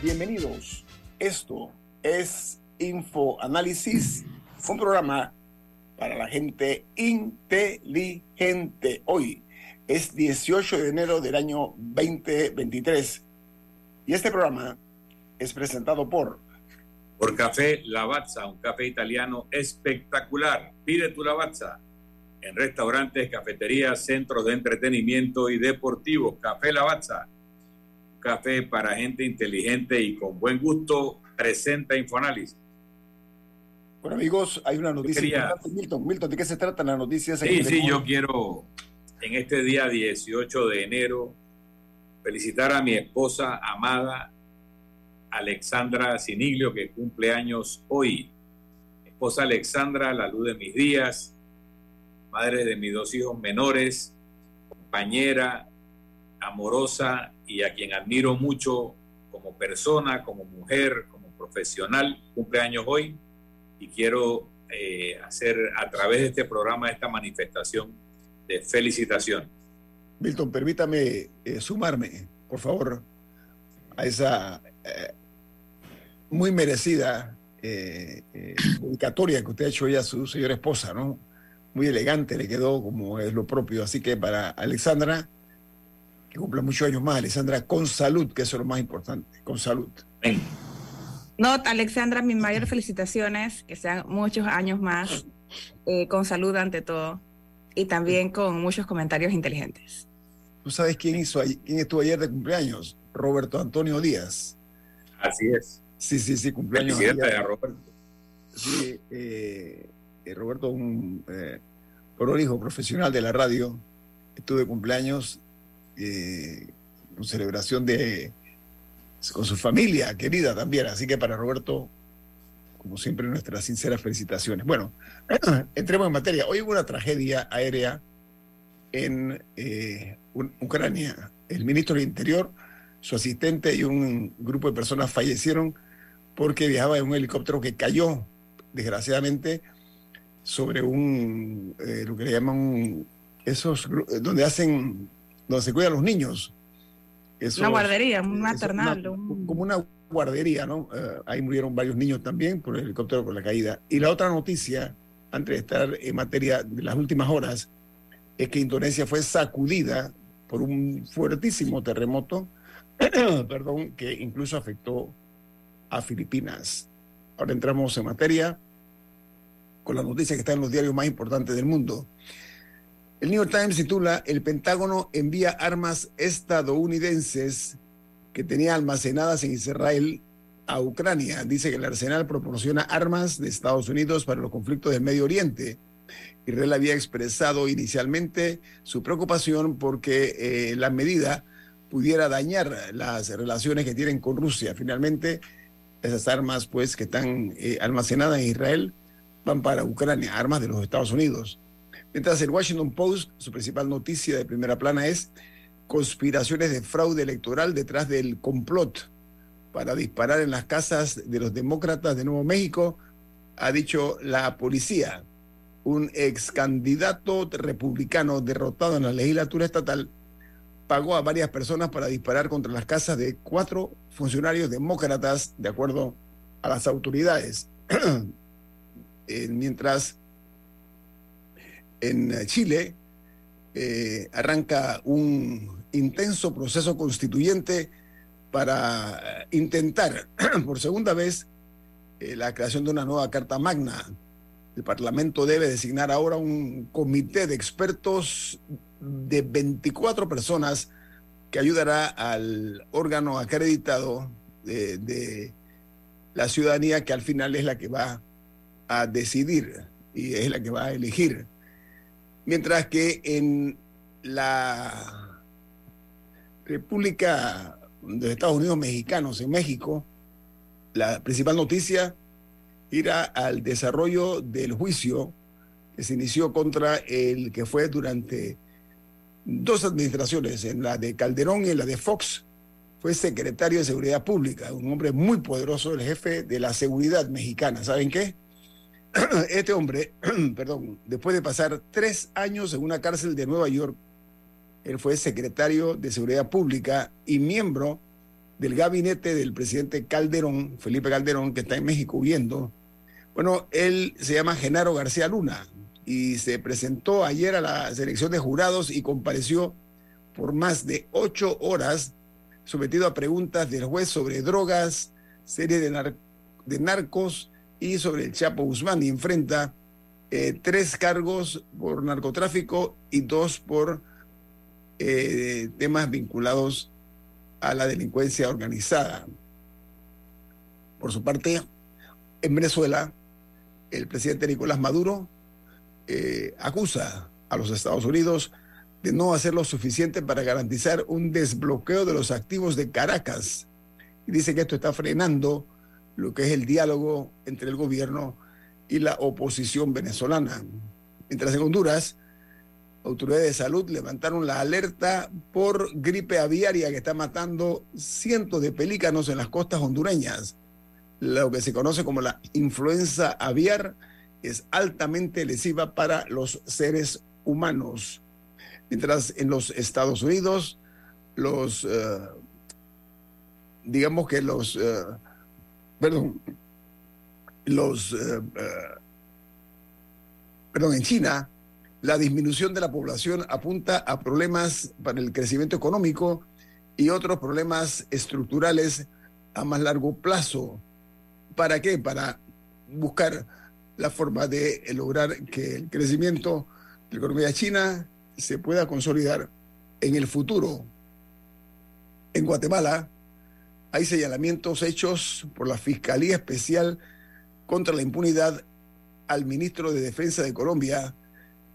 Bienvenidos. Esto es Info Análisis, un programa para la gente inteligente. Hoy es 18 de enero del año 2023 y este programa es presentado por... Por Café Lavazza, un café italiano espectacular. Pide tu Lavazza en restaurantes, cafeterías, centros de entretenimiento y deportivos. Café Lavazza, café para gente inteligente y con buen gusto, presenta Infoanálisis. Bueno, amigos, hay una noticia importante. Milton, Milton, ¿de qué se trata la noticia? Sí, sí, yo quiero en este día 18 de enero felicitar a mi esposa amada Alexandra Siniglio, que cumple años hoy. Esposa Alexandra, la luz de mis días, madre de mis dos hijos menores, compañera, amorosa y a quien admiro mucho como persona, como mujer, como profesional, cumple años hoy y quiero eh, hacer a través de este programa esta manifestación de felicitación. Milton, permítame eh, sumarme, por favor, a esa eh, muy merecida dedicatoria que usted ha hecho ya a su señora esposa, ¿no? Muy elegante, le quedó como es lo propio. Así que para Alexandra, que cumpla muchos años más, Alexandra, con salud, que eso es lo más importante, con salud. No, Alexandra, mis mayores felicitaciones, que sean muchos años más, eh, con salud ante todo, y también con muchos comentarios inteligentes. ¿Tú sabes quién, hizo, quién estuvo ayer de cumpleaños? Roberto Antonio Díaz. Así es. Sí, sí, sí, cumpleaños. de Roberto. Sí, eh, eh, Roberto, un eh, prolijo profesional de la radio, estuvo de cumpleaños con celebración de con su familia querida también. Así que para Roberto, como siempre, nuestras sinceras felicitaciones. Bueno, entremos en materia. Hoy hubo una tragedia aérea en eh, Ucrania. El ministro del Interior, su asistente y un grupo de personas fallecieron porque viajaba en un helicóptero que cayó, desgraciadamente, sobre un, eh, lo que le llaman esos, donde hacen, donde se cuidan los niños, una guardería, un maternal. Como una guardería, ¿no? Eh, ahí murieron varios niños también por el helicóptero por la caída. Y la otra noticia, antes de estar en materia de las últimas horas, es que Indonesia fue sacudida por un fuertísimo terremoto, perdón, que incluso afectó a Filipinas. Ahora entramos en materia con la noticia que está en los diarios más importantes del mundo. El New York Times titula El Pentágono envía armas estadounidenses que tenía almacenadas en Israel a Ucrania. Dice que el arsenal proporciona armas de Estados Unidos para los conflictos del Medio Oriente. Israel había expresado inicialmente su preocupación porque eh, la medida pudiera dañar las relaciones que tienen con Rusia. Finalmente, esas armas pues que están eh, almacenadas en Israel van para Ucrania, armas de los Estados Unidos. Mientras el Washington Post, su principal noticia de primera plana es conspiraciones de fraude electoral detrás del complot para disparar en las casas de los demócratas de Nuevo México, ha dicho la policía. Un ex candidato republicano derrotado en la legislatura estatal pagó a varias personas para disparar contra las casas de cuatro funcionarios demócratas, de acuerdo a las autoridades. Eh, mientras en Chile eh, arranca un intenso proceso constituyente para intentar por segunda vez eh, la creación de una nueva Carta Magna. El Parlamento debe designar ahora un comité de expertos de 24 personas que ayudará al órgano acreditado de, la ciudadanía que al final es la que va a decidir y es la que va a elegir. Mientras que en la República de Estados Unidos Mexicanos, en México, la principal noticia irá al desarrollo del juicio que se inició contra el que fue durante dos administraciones, en la de Calderón y en la de Fox, fue secretario de Seguridad Pública, un hombre muy poderoso, el jefe de la seguridad mexicana. ¿Saben qué? Este hombre, perdón, después de pasar tres años en una cárcel de Nueva York, él fue secretario de Seguridad Pública y miembro del gabinete del presidente Calderón, Felipe Calderón, que está en México viendo. Bueno, él se llama Genaro García Luna y se presentó ayer a la selección de jurados y compareció por más de ocho horas sometido a preguntas del juez sobre drogas, serie de, de narcos y sobre el Chapo Guzmán y enfrenta eh, tres cargos por narcotráfico y dos por eh, temas vinculados a la delincuencia organizada. Por su parte, en Venezuela, el presidente Nicolás Maduro eh, acusa a los Estados Unidos de no hacer lo suficiente para garantizar un desbloqueo de los activos de Caracas. Y dice que esto está frenando lo que es el diálogo entre el gobierno y la oposición venezolana. Mientras en Honduras, autoridades de salud levantaron la alerta por gripe aviaria que está matando cientos de pelícanos en las costas hondureñas. Lo que se conoce como la influenza aviar es altamente lesiva para los seres humanos. Mientras en los Estados Unidos, los, eh, digamos que los, eh, perdón, los, eh, perdón, en China, la disminución de la población apunta a problemas para el crecimiento económico y otros problemas estructurales a más largo plazo. ¿Para qué? Para buscar la forma de lograr que el crecimiento de la economía china se pueda consolidar en el futuro. En Guatemala hay señalamientos hechos por la Fiscalía Especial contra la Impunidad al ministro de Defensa de Colombia,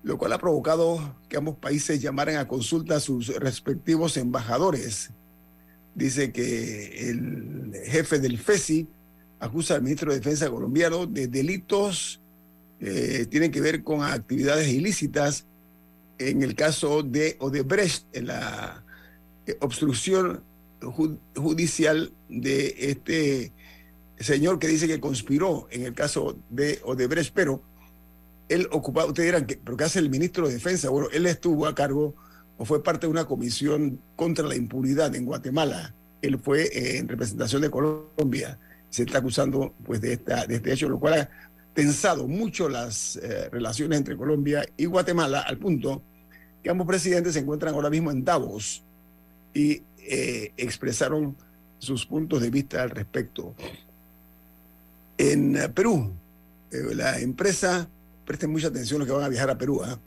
lo cual ha provocado que ambos países llamaran a consulta a sus respectivos embajadores. Dice que el jefe del FESI acusa al ministro de Defensa colombiano de delitos que tienen que ver con actividades ilícitas en el caso de Odebrecht, en la eh, obstrucción judicial de este señor que dice que conspiró en el caso de Odebrecht, pero él ocupaba, ustedes dirán, ¿pero qué hace el ministro de Defensa? Bueno, él estuvo a cargo o fue parte de una comisión contra la impunidad en Guatemala. Él fue eh, en representación de Colombia. Se está acusando pues, de, esta, de este hecho, lo cual ha tensado mucho las eh, relaciones entre Colombia y Guatemala al punto que ambos presidentes se encuentran ahora mismo en Davos y eh, expresaron sus puntos de vista al respecto. En eh, Perú, eh, la empresa, presten mucha atención los que van a viajar a Perú, ¿ah?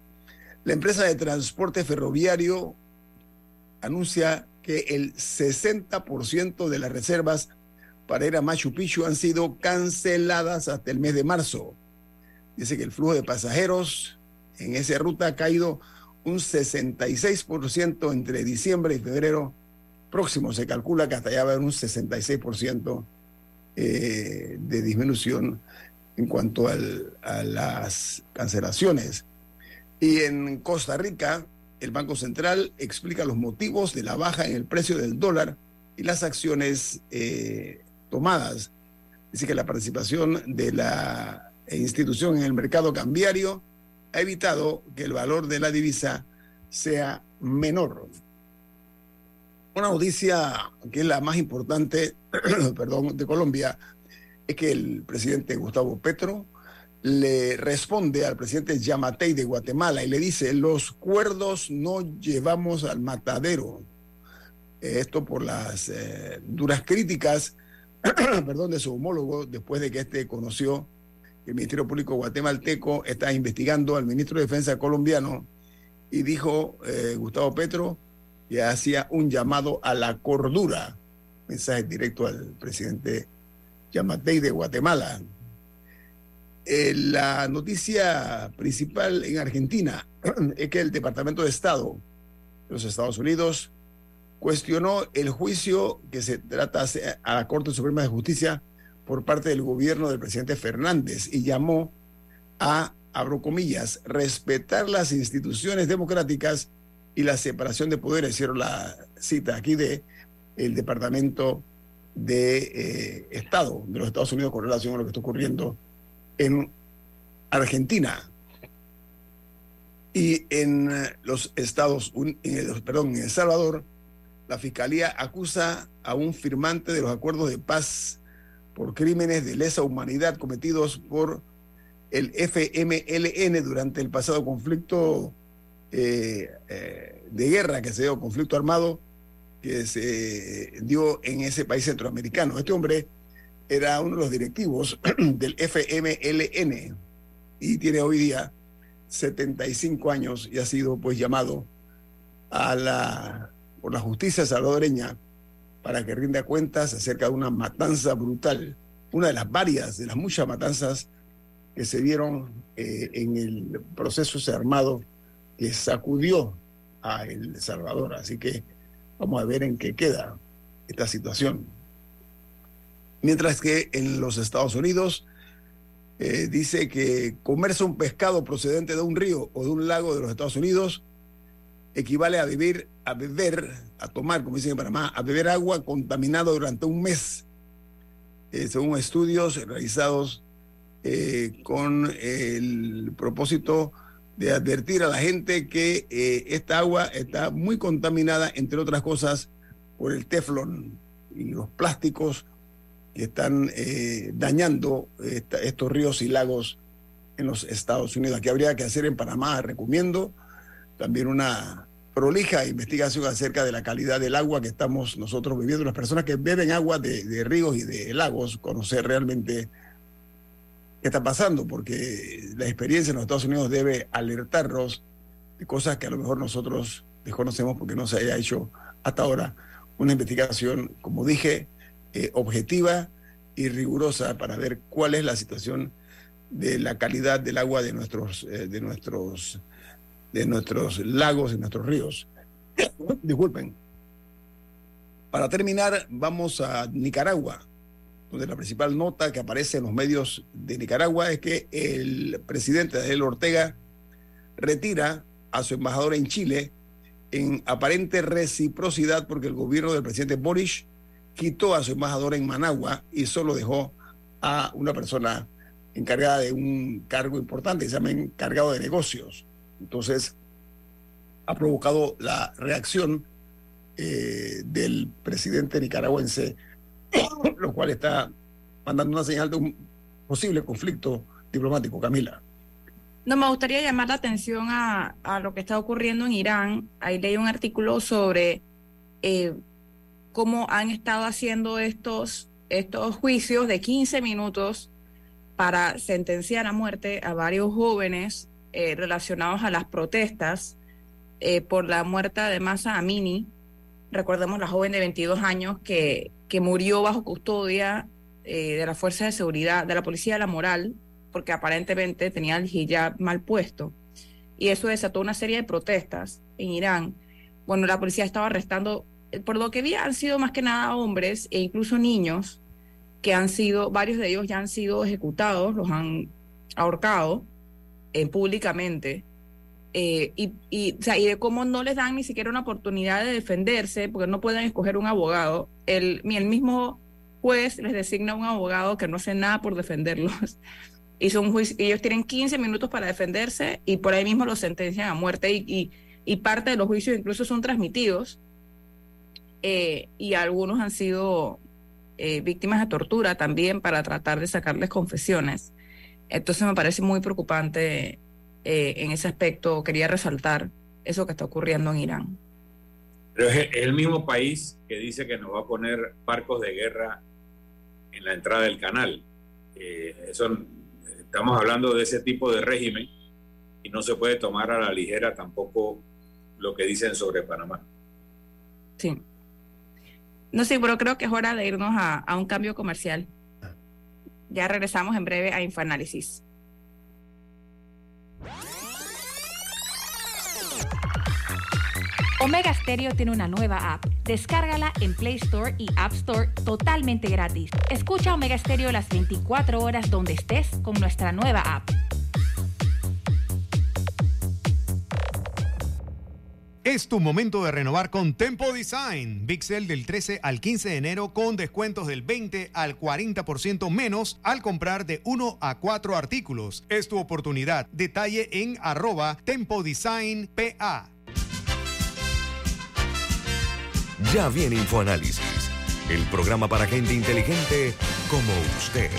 la empresa de transporte ferroviario anuncia que el 60% de las reservas para ir a Machu Picchu han sido canceladas hasta el mes de marzo. Dice que el flujo de pasajeros en esa ruta ha caído un 66% entre diciembre y febrero próximo. Se calcula que hasta allá va a haber un 66% eh, de disminución en cuanto a las cancelaciones. Y en Costa Rica, el Banco Central explica los motivos de la baja en el precio del dólar y las acciones eh, tomadas. Dice que la participación de la institución en el mercado cambiario ha evitado que el valor de la divisa sea menor. Una noticia que es la más importante, perdón, de Colombia, es que el presidente Gustavo Petro le responde al presidente Yamatei de Guatemala y le dice, los cuerdos no llevamos al matadero. Esto por las eh, duras críticas, perdón, de su homólogo después de que este conoció el Ministerio Público guatemalteco está investigando al ministro de Defensa colombiano y dijo eh, Gustavo Petro que hacía un llamado a la cordura, mensaje directo al presidente Yamatei de Guatemala. Eh, la noticia principal en Argentina es que el Departamento de Estado de los Estados Unidos cuestionó el juicio que se trata a la Corte Suprema de Justicia por parte del gobierno del presidente Fernández y llamó a, abro comillas, respetar las instituciones democráticas y la separación de poderes. Hicieron la cita aquí de el Departamento de eh, Estado de los Estados Unidos con relación a lo que está ocurriendo en Argentina. Y en los Estados Unidos, perdón, en El Salvador, la Fiscalía acusa a un firmante de los acuerdos de paz por crímenes de lesa humanidad cometidos por el FMLN durante el pasado conflicto eh, eh, de guerra que se dio, conflicto armado que se dio en ese país centroamericano. Este hombre era uno de los directivos del FMLN y tiene hoy día 75 años y ha sido pues llamado a la, por la justicia salvadoreña para que rinda cuentas acerca de una matanza brutal, una de las varias, de las muchas matanzas que se dieron eh, en el proceso armado que sacudió a El Salvador. Así que vamos a ver en qué queda esta situación. Mientras que en los Estados Unidos eh, dice que comerse un pescado procedente de un río o de un lago de los Estados Unidos equivale a vivir, a beber, a tomar, como dicen en Panamá, a beber agua contaminada durante un mes, eh, según estudios realizados eh, con el propósito de advertir a la gente que esta agua está muy contaminada, entre otras cosas, por el teflón y los plásticos que están eh, dañando estos ríos y lagos en los Estados Unidos. Aquí habría que hacer en Panamá, recomiendo también una prolija investigación acerca de la calidad del agua que estamos nosotros viviendo. Las personas que beben agua de, ríos y de lagos, conocer realmente qué está pasando, porque la experiencia en los Estados Unidos debe alertarnos de cosas que a lo mejor nosotros desconocemos porque no se haya hecho hasta ahora una investigación, como dije, eh, objetiva y rigurosa para ver cuál es la situación de la calidad del agua de nuestros, eh, de nuestros, de nuestros lagos y nuestros ríos. Disculpen. Para terminar, vamos a Nicaragua, donde la principal nota que aparece en los medios de Nicaragua es que el presidente Daniel Ortega retira a su embajador en Chile en aparente reciprocidad porque el gobierno del presidente Boris quitó a su embajador en Managua y solo dejó a una persona encargada de un cargo importante, se llama encargado de negocios. Entonces, ha provocado la reacción eh, del presidente nicaragüense, lo cual está mandando una señal de un posible conflicto diplomático. Camila. No, me gustaría llamar la atención a, lo que está ocurriendo en Irán. Ahí leí un artículo sobre eh, cómo han estado haciendo estos, estos juicios de 15 minutos para sentenciar a muerte a varios jóvenes eh, relacionados a las protestas eh, por la muerte de Masa Amini. Recordemos la joven de 22 años que, que murió bajo custodia eh, de la Fuerza de Seguridad, de la Policía de la Moral, porque aparentemente tenía el hijab mal puesto. Y eso desató una serie de protestas en Irán. Bueno, la policía estaba arrestando por lo que vi, han sido más que nada hombres e incluso niños que han sido, varios de ellos ya han sido ejecutados, los han ahorcado eh, públicamente. Eh, y, y, de cómo no les dan ni siquiera una oportunidad de defenderse, porque no pueden escoger un abogado. El, el mismo juez les designa un abogado que no hace nada por defenderlos. Y son ellos tienen 15 minutos para defenderse y por ahí mismo los sentencian a muerte y, y parte de los juicios incluso son transmitidos eh, y algunos han sido eh, víctimas de tortura también para tratar de sacarles confesiones. Entonces me parece muy preocupante eh, en ese aspecto. Quería resaltar eso que está ocurriendo en Irán. Pero es el mismo país que dice que nos va a poner barcos de guerra en la entrada del canal. eso, estamos hablando de ese tipo de régimen y no se puede tomar a la ligera tampoco lo que dicen sobre Panamá. Sí. No sé, pero creo que es hora de irnos a, un cambio comercial. Ya regresamos en breve a Infoanálisis. Omega Stereo tiene una nueva app. Descárgala en Play Store y App Store totalmente gratis. Escucha Omega Stereo las 24 horas donde estés con nuestra nueva app. Es tu momento de renovar con Tempo Design. Sale del 13 al 15 de enero con descuentos del 20 al 40% menos al comprar de 1 a 4 artículos. Es tu oportunidad. Detalle en arroba Tempo Design PA. Ya viene InfoAnálisis, el programa para gente inteligente como usted.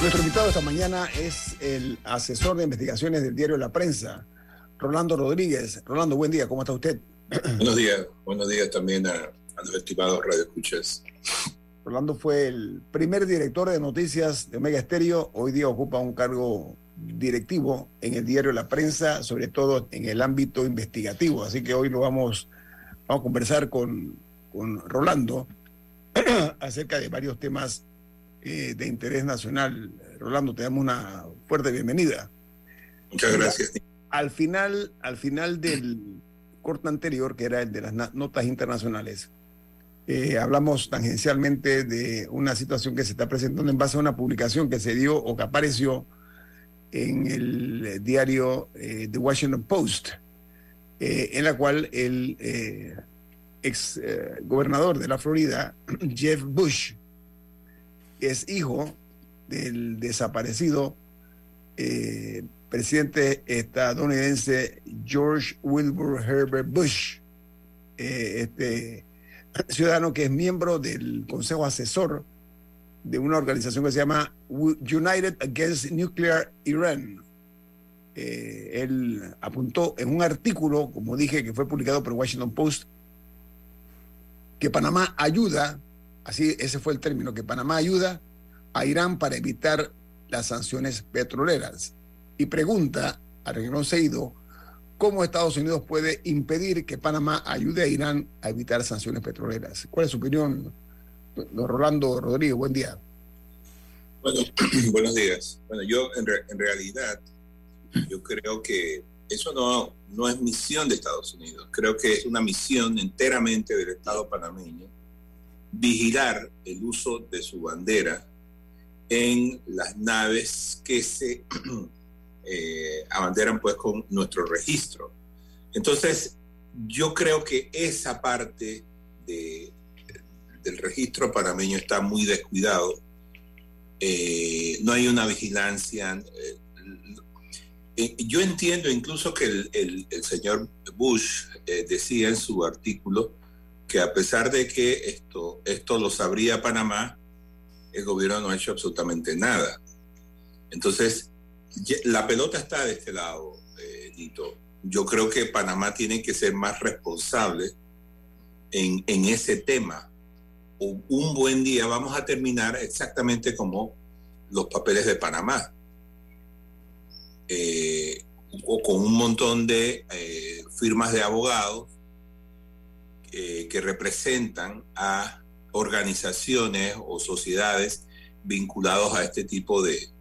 Nuestro invitado esta mañana es el asesor de investigaciones del diario La Prensa, Rolando Rodríguez. Rolando, buen día, ¿cómo está usted? Buenos días, buenos días también a, a los estimados radioescuchas. Rolando fue el primer director de noticias de Omega Estéreo. Hoy día ocupa un cargo directivo en el diario La Prensa, sobre todo en el ámbito investigativo. Así que hoy lo vamos, vamos a conversar con, con Rolando acerca de varios temas eh, de interés nacional. Rolando, te damos una fuerte bienvenida. Muchas gracias. Al final, al final del corte anterior, que era el de las notas internacionales, eh, hablamos tangencialmente de una situación que se está presentando en base a una publicación que se dio o que apareció en el diario eh, The Washington Post, eh, en la cual el ex gobernador de la Florida, Jeff Bush, es hijo del desaparecido presidente estadounidense George Wilbur Herbert Bush, este ciudadano que es miembro del Consejo Asesor de una organización que se llama United Against Nuclear Iran. Eh, él apuntó en un artículo, como dije, que fue publicado por Washington Post, que Panamá ayuda, así ese fue el término, que Panamá ayuda a Irán para evitar las sanciones petroleras. Y pregunta a Regnón Seido cómo Estados Unidos puede impedir que Panamá ayude a Irán a evitar sanciones petroleras. ¿Cuál es su opinión, don Rolando Rodríguez? Buen día. Bueno, buenos días. Bueno, yo en, en, realidad, yo creo que eso no, no es misión de Estados Unidos. Creo que es una misión enteramente del Estado panameño vigilar el uso de su bandera en las naves que se eh, abanderan pues con nuestro registro. Entonces, yo creo que esa parte de, del registro panameño está muy descuidado. Eh, no hay una vigilancia. Eh, yo entiendo incluso que el, el, señor Bush decía en su artículo que a pesar de que esto, esto lo sabría Panamá, el gobierno no ha hecho absolutamente nada. Entonces, la pelota está de este lado, eh. Yo creo que Panamá tiene que ser más responsable en, en ese tema. Un buen día vamos a terminar exactamente como los papeles de Panamá. Eh, o con un montón de eh, firmas de abogados que representan a organizaciones o sociedades vinculados a este tipo de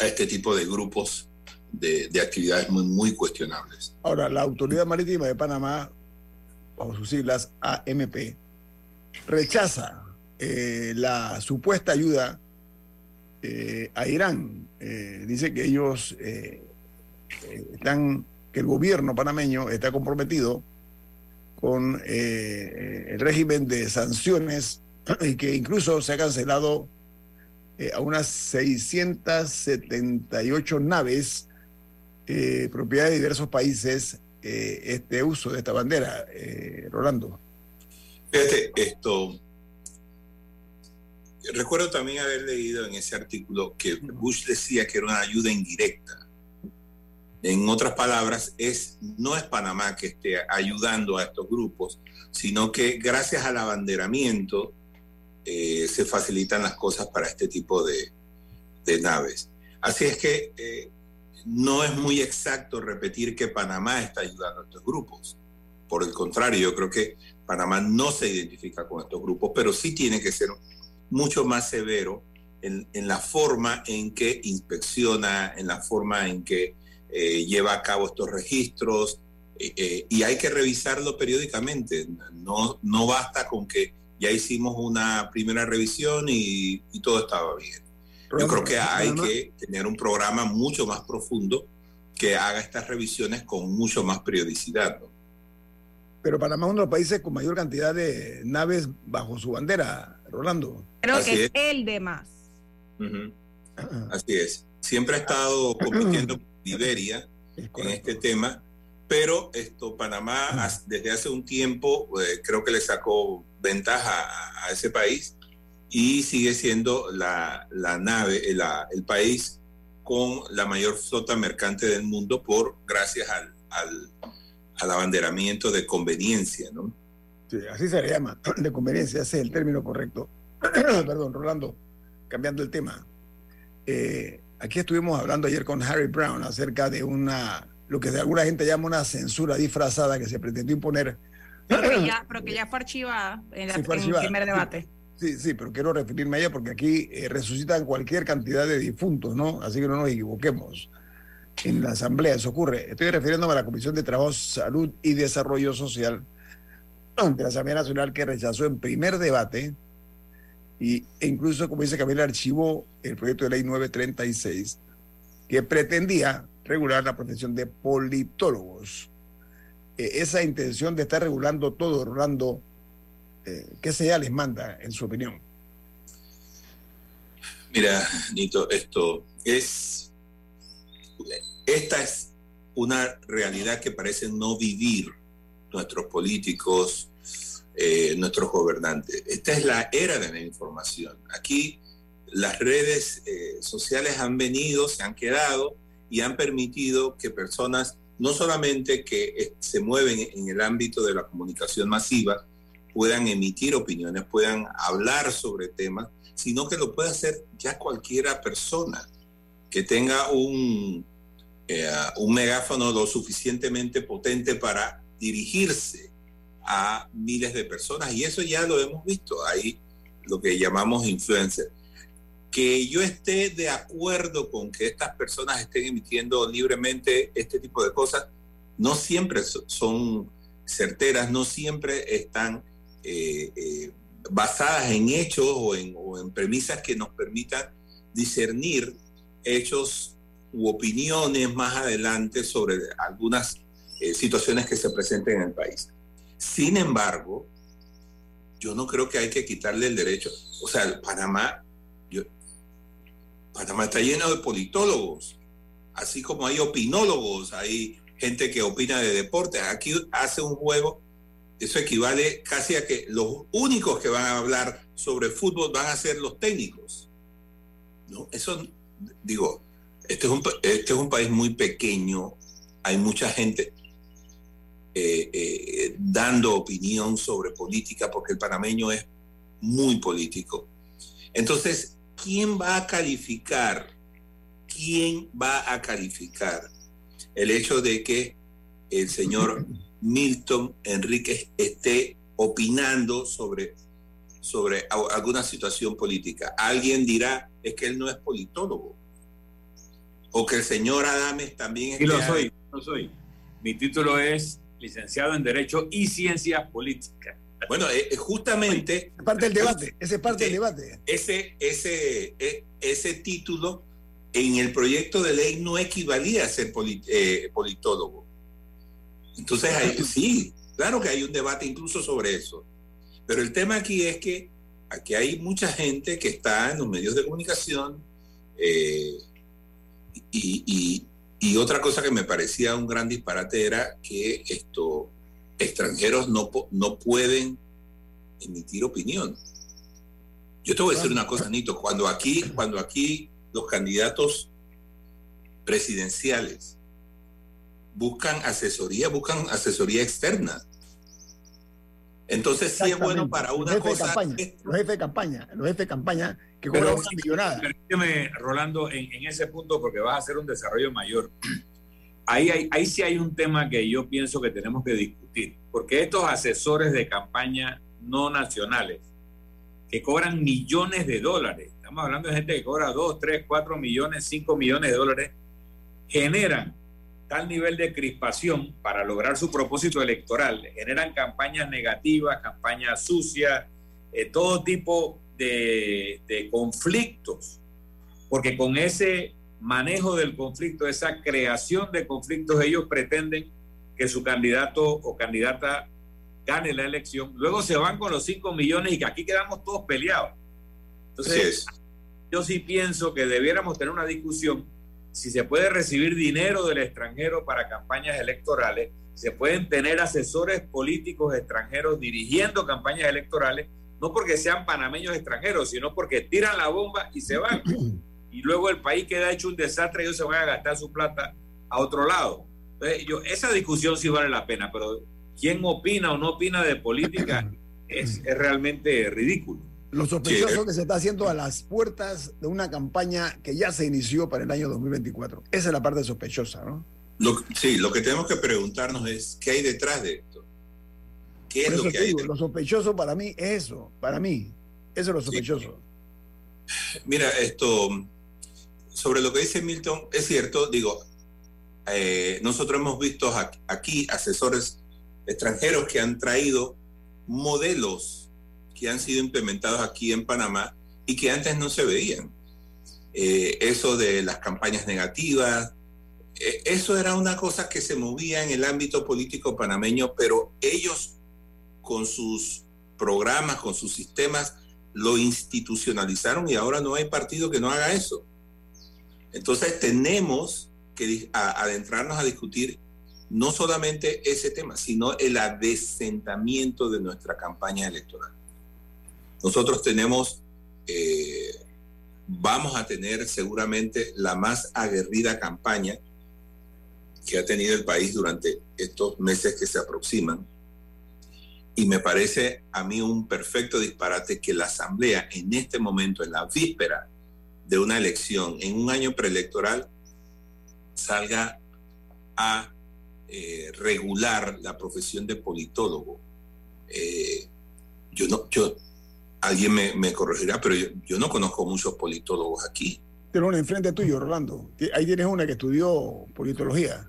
a este tipo de grupos de, de actividades muy, muy, cuestionables. Ahora, la Autoridad Marítima de Panamá, bajo sus siglas AMP, rechaza eh, la supuesta ayuda eh, a Irán. Eh, dice que ellos están, que el gobierno panameño está comprometido con el régimen de sanciones y que incluso se ha cancelado eh, a unas 678 naves eh, propiedad de diversos países eh, este uso de esta bandera, eh, Rolando. Fíjate, esto. Recuerdo también haber leído en ese artículo que Bush decía que era una ayuda indirecta. En otras palabras, es, no es Panamá que esté ayudando a estos grupos, sino que gracias al abanderamiento eh, se facilitan las cosas para este tipo de, de naves. Así es que eh, no es muy exacto repetir que Panamá está ayudando a estos grupos. Por el contrario, yo creo que Panamá no se identifica con estos grupos, pero sí tiene que ser mucho más severo en, la forma en que inspecciona, en la forma en que eh, lleva a cabo estos registros, y hay que revisarlo periódicamente. No, no basta con que ya hicimos una primera revisión y, todo estaba bien. Yo creo que hay que tener un programa mucho más profundo que haga estas revisiones con mucho más periodicidad. Pero Panamá es uno de los países con mayor cantidad de naves bajo su bandera, Rolando. Creo que es, el de más. Así es. Siempre ha estado compitiendo con Liberia en este tema, pero esto Panamá desde hace un tiempo eh, creo que le sacó ventaja a, ese país y sigue siendo la, nave, el país con la mayor flota mercante del mundo por gracias al, al, al abanderamiento de conveniencia, ¿no? Sí, así se le llama, de conveniencia, ese es el término correcto. Perdón, Rolando, cambiando el tema. Eh, aquí estuvimos hablando ayer con Harry Brown acerca de una, lo que de alguna gente llama una censura disfrazada que se pretendió imponer. Pero, ya, pero que ya fue archivada en, el primer debate. Sí, sí, pero quiero referirme a ella porque aquí eh, resucitan cualquier cantidad de difuntos, ¿no? Así que no nos equivoquemos. En la Asamblea eso ocurre. Estoy refiriéndome a la Comisión de Trabajo, Salud y Desarrollo Social de la Asamblea Nacional que rechazó en primer debate y, e incluso, como dice Camila, archivó el proyecto de ley 936 que pretendía regular la protección de politólogos. E, esa intención de estar regulando todo, Rolando, eh, ¿qué señales manda en su opinión? Mira, Nito, esto es, esta es una realidad que parece no vivir nuestros políticos, eh, nuestros gobernantes. Esta es la era de la información. Aquí las redes eh, sociales han venido, se han quedado y han permitido que personas, no solamente que eh, se mueven en el ámbito de la comunicación masiva, puedan emitir opiniones, puedan hablar sobre temas, sino que lo puede hacer ya cualquiera persona que tenga un, un megáfono lo suficientemente potente para dirigirse a miles de personas y eso ya lo hemos visto, ahí lo que llamamos influencer. Que yo esté de acuerdo con que estas personas estén emitiendo libremente este tipo de cosas, no siempre son certeras, no siempre están eh, eh, basadas en hechos o en, o en premisas que nos permitan discernir hechos u opiniones más adelante sobre algunas eh, situaciones que se presenten en el país. Sin embargo, yo no creo que hay que quitarle el derecho. O sea, Panamá, Panamá está lleno de politólogos, así como hay opinólogos, hay gente que opina de deporte. Aquí hace un juego, eso equivale casi a que los únicos que van a hablar sobre fútbol van a ser los técnicos. ¿no? Eso, digo, este es un, este es un país muy pequeño, hay mucha gente. Eh, eh, dando opinión sobre política, porque el panameño es muy político. Entonces, ¿quién va a calificar? ¿Quién va a calificar el hecho de que el señor Milton Enríquez esté opinando sobre, sobre alguna situación política? Alguien dirá, es que él no es politólogo. O que el señor Adames también es... Sí, lo soy, lo soy. Mi título es licenciado en Derecho y Ciencias Políticas. Bueno, eh, eh, justamente... Es parte del debate, ese es parte del debate. Ese, ese, e, ese título en el proyecto de ley no equivalía a ser eh, politólogo. Entonces, sí, claro que hay un debate incluso sobre eso. Pero el tema aquí es que aquí hay mucha gente que está en los medios de comunicación y, y otra cosa que me parecía un gran disparate era que estos extranjeros no, no pueden emitir opinión. Yo te voy a decir una cosa, Nito, cuando aquí, cuando aquí los candidatos presidenciales buscan asesoría, buscan asesoría externa. Entonces sí es bueno para una los cosa. campaña, los jefes de campaña, los jefes de campaña que cobran una millonada. Permíteme, Rolando, en, en, ese punto, porque vas a hacer un desarrollo mayor. Ahí, hay, ahí sí hay un tema que yo pienso que tenemos que discutir, porque estos asesores de campaña no nacionales, que cobran millones de dólares, estamos hablando de gente que cobra 2, 3, 4 millones, 5 millones de dólares, generan tal nivel de crispación para lograr su propósito electoral. Generan campañas negativas, campañas sucias, eh, todo tipo de, de, conflictos, porque con ese manejo del conflicto, esa creación de conflictos, ellos pretenden que su candidato o candidata gane la elección. Luego se van con los 5 millones y que aquí quedamos todos peleados. Entonces, yo sí pienso que debiéramos tener una discusión si se puede recibir dinero del extranjero para campañas electorales, se pueden tener asesores políticos extranjeros dirigiendo campañas electorales, no porque sean panameños extranjeros, sino porque tiran la bomba y se van. Y luego el país queda hecho un desastre y ellos se van a gastar su plata a otro lado. Entonces, yo, esa discusión sí vale la pena, pero quién opina o no opina de política es, es realmente ridículo. Lo sospechoso que se está haciendo a las puertas de una campaña que ya se inició para el año 2024. Esa es la parte sospechosa, ¿no? Lo, sí, lo que tenemos que preguntarnos es qué hay detrás de esto. ¿Qué es lo que hay Lo sospechoso para mí es eso, para mí. Eso es lo sospechoso. Sí. Mira, esto, sobre lo que dice Milton, es cierto, digo, eh, nosotros hemos visto aquí asesores extranjeros que han traído modelos que han sido implementados aquí en Panamá y que antes no se veían. Eh, eso de las campañas negativas, eh, eso era una cosa que se movía en el ámbito político panameño, pero ellos con sus programas, con sus sistemas, lo institucionalizaron y ahora no hay partido que no haga eso. Entonces tenemos que adentrarnos a discutir no solamente ese tema, sino el adesentamiento de nuestra campaña electoral. Nosotros tenemos, eh, vamos a tener seguramente la más aguerrida campaña que ha tenido el país durante estos meses que se aproximan. Y me parece a mí un perfecto disparate que la Asamblea en este momento, en la víspera de una elección, en un año preelectoral, salga a eh, regular la profesión de politólogo. Eh, yo no, yo alguien me, me corregirá, pero yo, yo, no conozco muchos politólogos aquí. Pero una enfrente tuyo, Rolando. Ahí tienes una que estudió politología.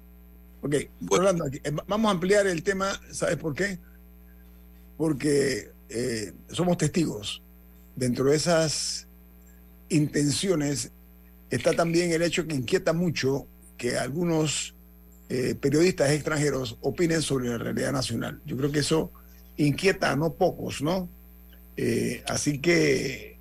Ok, bueno. Aquí, eh, vamos a ampliar el tema, ¿sabes por qué? Porque eh, somos testigos. Dentro de esas intenciones está también el hecho que inquieta mucho que algunos eh, periodistas extranjeros opinen sobre la realidad nacional. Yo creo que eso inquieta a no pocos, ¿no? Eh, así que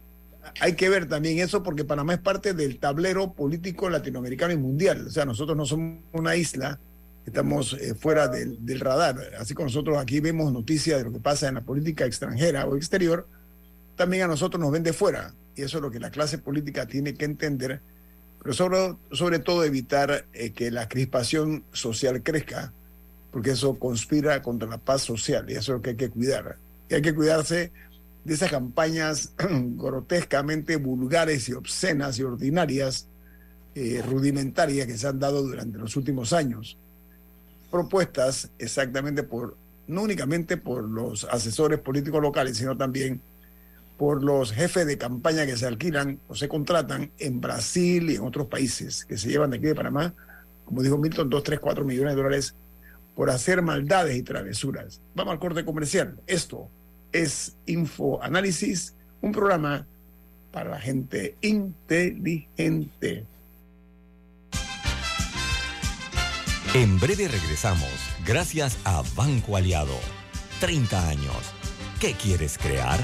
hay que ver también eso porque Panamá es parte del tablero político latinoamericano y mundial. O sea, nosotros no somos una isla, estamos eh, fuera del, radar. Así como nosotros aquí vemos noticias de lo que pasa en la política extranjera o exterior, también a nosotros nos ven de fuera. Y eso es lo que la clase política tiene que entender, pero sobre, sobre todo evitar eh, que la crispación social crezca, porque eso conspira contra la paz social y eso es lo que hay que cuidar. Y hay que cuidarse de esas campañas grotescamente vulgares y obscenas y ordinarias, eh, rudimentarias que se han dado durante los últimos años, propuestas exactamente por, no únicamente por los asesores políticos locales, sino también por los jefes de campaña que se alquilan o se contratan en Brasil y en otros países, que se llevan de aquí de Panamá, como dijo Milton, 2, 3, 4 millones de dólares por hacer maldades y travesuras. Vamos al corte comercial. Esto es Infoanálisis, un programa para la gente inteligente. En breve regresamos, gracias a Banco Aliado. 30 años. ¿Qué quieres crear?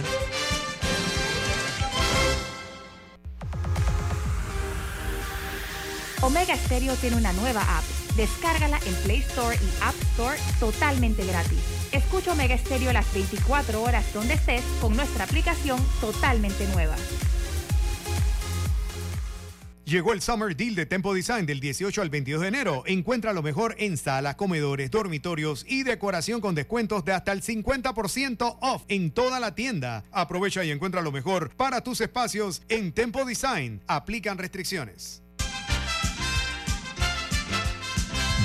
Omega Stereo tiene una nueva app. Descárgala en Play Store y App Store totalmente gratis. Escucha Omega Stereo las 24 horas donde estés con nuestra aplicación totalmente nueva. Llegó el Summer Deal de Tempo Design del 18 al 22 de enero. Encuentra lo mejor en salas, comedores, dormitorios y decoración con descuentos de hasta el 50% off en toda la tienda. Aprovecha y encuentra lo mejor para tus espacios en Tempo Design. Aplican restricciones.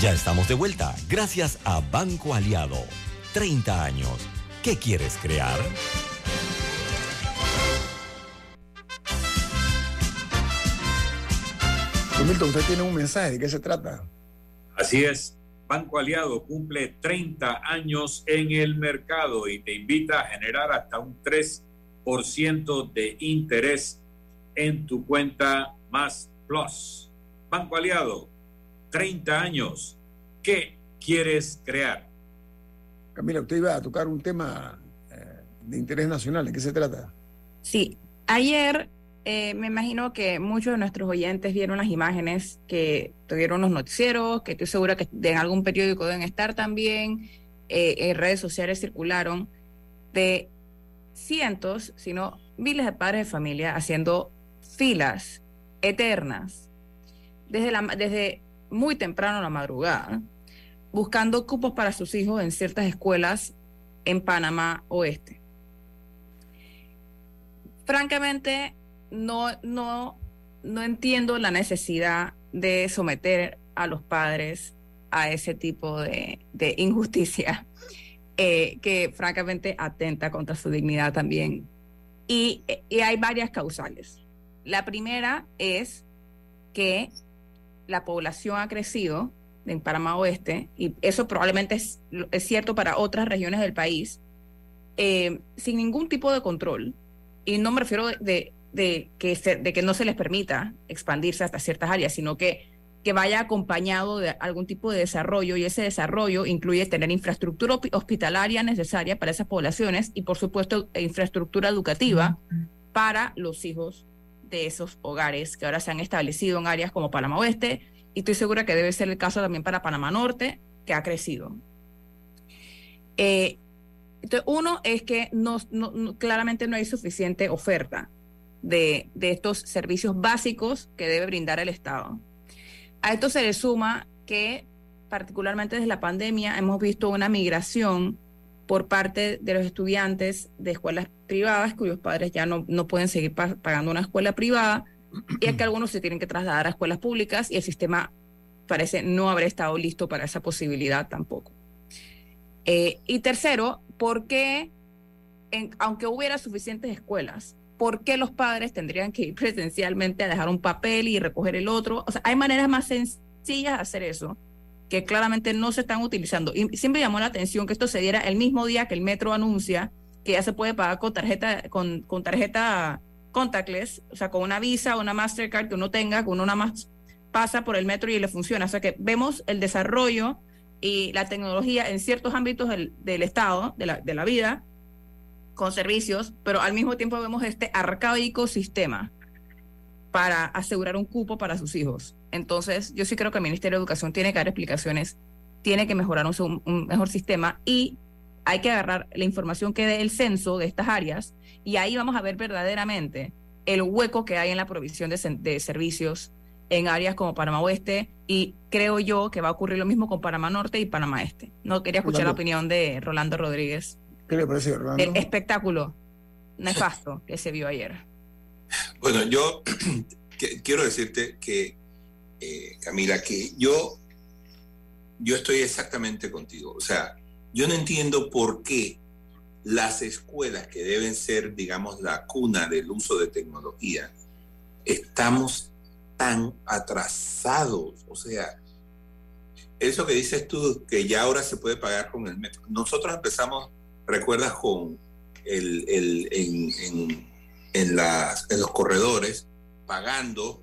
Ya estamos de vuelta, gracias a Banco Aliado. 30 años. ¿Qué quieres crear? Milton, usted tiene un mensaje, ¿de qué se trata? Así es, Banco Aliado cumple 30 años en el mercado y te invita a generar hasta un 3% de interés en tu cuenta más Plus. Banco Aliado, 30 años. ¿Qué quieres crear? Camila, usted iba a tocar un tema eh, de interés nacional. ¿De qué se trata? Sí, ayer eh, me imagino que muchos de nuestros oyentes vieron las imágenes que tuvieron los noticieros, que estoy segura que en algún periódico deben estar también, eh, en redes sociales circularon, de cientos, sino miles de padres de familia haciendo filas eternas desde, la, desde muy temprano la madrugada, buscando cupos para sus hijos en ciertas escuelas en Panamá Oeste. Francamente, no, no, no entiendo la necesidad de someter a los padres a ese tipo de, injusticia eh, que francamente atenta contra su dignidad también. Y, y, hay varias causales. La primera es que la población ha crecido en Panamá Oeste, y eso probablemente es, es cierto para otras regiones del país, eh, sin ningún tipo de control. Y no me refiero de, de que, de que no se les permita expandirse hasta ciertas áreas, sino que, que vaya acompañado de algún tipo de desarrollo y ese desarrollo incluye tener infraestructura hospitalaria necesaria para esas poblaciones y por supuesto infraestructura educativa para los hijos de esos hogares que ahora se han establecido en áreas como Panamá Oeste y estoy segura que debe ser el caso también para Panamá Norte, que ha crecido. Eh, entonces, uno es que no, claramente no hay suficiente oferta de, estos servicios básicos que debe brindar el Estado. A esto se le suma que particularmente desde la pandemia hemos visto una migración por parte de los estudiantes de escuelas privadas cuyos padres ya no, no pueden seguir pagando una escuela privada y que algunos se tienen que trasladar a escuelas públicas y el sistema parece no haber estado listo para esa posibilidad tampoco. Eh, y tercero, ¿por qué, aunque hubiera suficientes escuelas, ¿por qué los padres tendrían que ir presencialmente a dejar un papel y recoger el otro? O sea, hay maneras más sencillas de hacer eso que claramente no se están utilizando. Y siempre llamó la atención que esto se diera el mismo día que el metro anuncia que ya se puede pagar con tarjeta, con, tarjeta contactless, o sea, con una Visa o una Mastercard que uno tenga, que uno nada más pasa por el metro y le funciona. O sea, que vemos el desarrollo y la tecnología en ciertos ámbitos del, del Estado, de la, de la vida, con servicios, pero al mismo tiempo vemos este arcaico sistema para asegurar un cupo para sus hijos. Entonces, yo sí creo que el Ministerio de Educación tiene que dar explicaciones, tiene que mejorar un, un mejor sistema y hay que agarrar la información que dé el censo de estas áreas y ahí vamos a ver verdaderamente el hueco que hay en la provisión de, de servicios en áreas como Panamá Oeste y creo yo que va a ocurrir lo mismo con Panamá Norte y Panamá Este. No quería escuchar la opinión de Rolando Rodríguez. ¿Qué le parece, Rolando? El espectáculo nefasto que se vio ayer. Bueno, yo quiero decirte que, eh, Camila, que yo, yo estoy exactamente contigo. O sea, yo no entiendo por qué las escuelas que deben ser, digamos, la cuna del uso de tecnología, estamos tan atrasados. O sea, eso que dices tú, que ya ahora se puede pagar con el metro. Nosotros empezamos recuerdas con el, en, las, en, los corredores pagando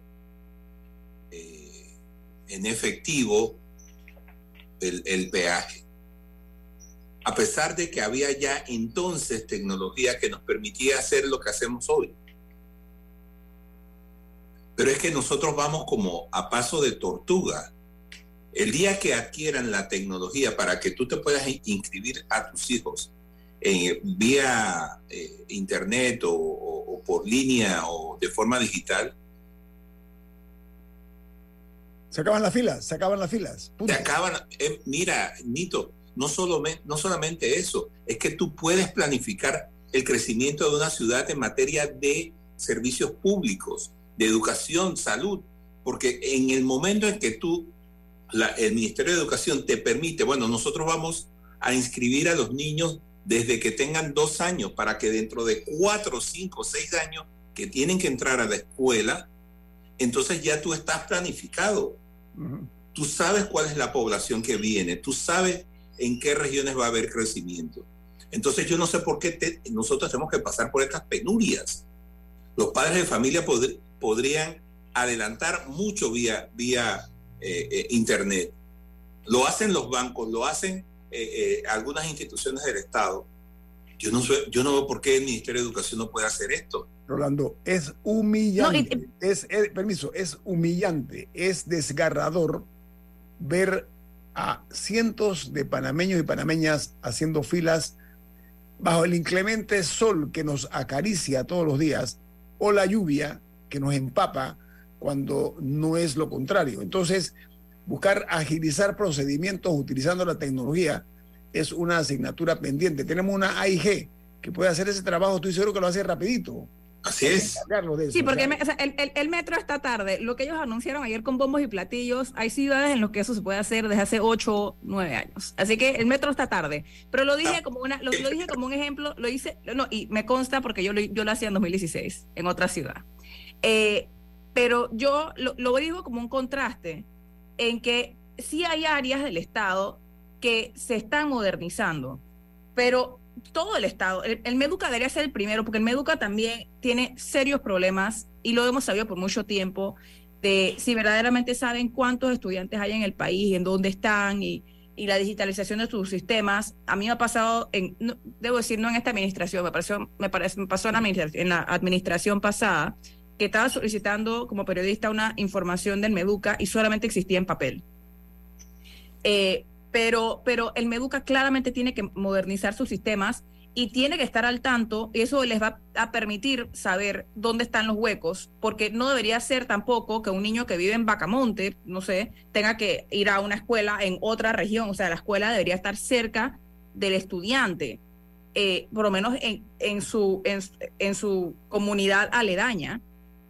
en efectivo el, peaje. A pesar de que había ya entonces tecnología que nos permitía hacer lo que hacemos hoy. Pero es que nosotros vamos como a paso de tortuga. El día que adquieran la tecnología para que tú te puedas inscribir a tus hijos en, vía eh, internet o, por línea o de forma digital, Se acaban las filas, se acaban las filas. Se acaban, eh, mira, Nito, no, solo, no solamente eso, es que tú puedes planificar el crecimiento de una ciudad en materia de servicios públicos, de educación, salud, porque en el momento en que tú, el Ministerio de Educación te permite, bueno, nosotros vamos a inscribir a los niños desde que tengan dos años para que dentro de cuatro, cinco, seis años que tienen que entrar a la escuela, entonces ya tú estás planificado. Tú sabes cuál es la población que viene, tú sabes en qué regiones va a haber crecimiento. Entonces yo no sé por qué nosotros tenemos que pasar por estas penurias. Los padres de familia podrían adelantar mucho vía, vía eh, eh, Internet. Lo hacen los bancos, lo hacen eh, algunas instituciones del Estado. Yo no, yo no veo por qué el Ministerio de Educación no puede hacer esto. Rolando, es humillante, es, permiso, es humillante, es desgarrador ver a cientos de panameños y panameñas haciendo filas bajo el inclemente sol que nos acaricia todos los días o la lluvia que nos empapa cuando no es lo contrario. Entonces, buscar agilizar procedimientos utilizando la tecnología es una asignatura pendiente. Tenemos una AIG que puede hacer ese trabajo, estoy seguro que lo hace rapidito. Así es. sí, porque el, metro está tarde. Lo que ellos anunciaron ayer con bombos y platillos, hay ciudades en las que eso se puede hacer desde hace 8, 9 años. Así que el metro está tarde. Pero lo dije como una, lo, dije como un ejemplo, lo hice, no, y me consta porque yo lo, yo lo hacía en 2016 en otra ciudad. Eh, pero yo lo, lo digo como un contraste en que sí hay áreas del Estado que se están modernizando, pero todo el Estado, el, Meduca debería ser el primero, porque el Meduca también tiene serios problemas y lo hemos sabido por mucho tiempo, de si verdaderamente saben cuántos estudiantes hay en el país, en dónde están y, la digitalización de sus sistemas. A mí me ha pasado, debo decir, no en esta administración, me, pareció, me, parece, me pasó en la, en la administración pasada, que estaba solicitando como periodista una información del Meduca y solamente existía en papel. Eh, pero, pero el Meduca claramente tiene que modernizar sus sistemas y tiene que estar al tanto, y eso les va a permitir saber dónde están los huecos, porque no debería ser tampoco que un niño que vive en Bacamonte, no sé, tenga que ir a una escuela en otra región, o sea, la escuela debería estar cerca del estudiante, eh, por lo menos en, en, su, en su comunidad aledaña,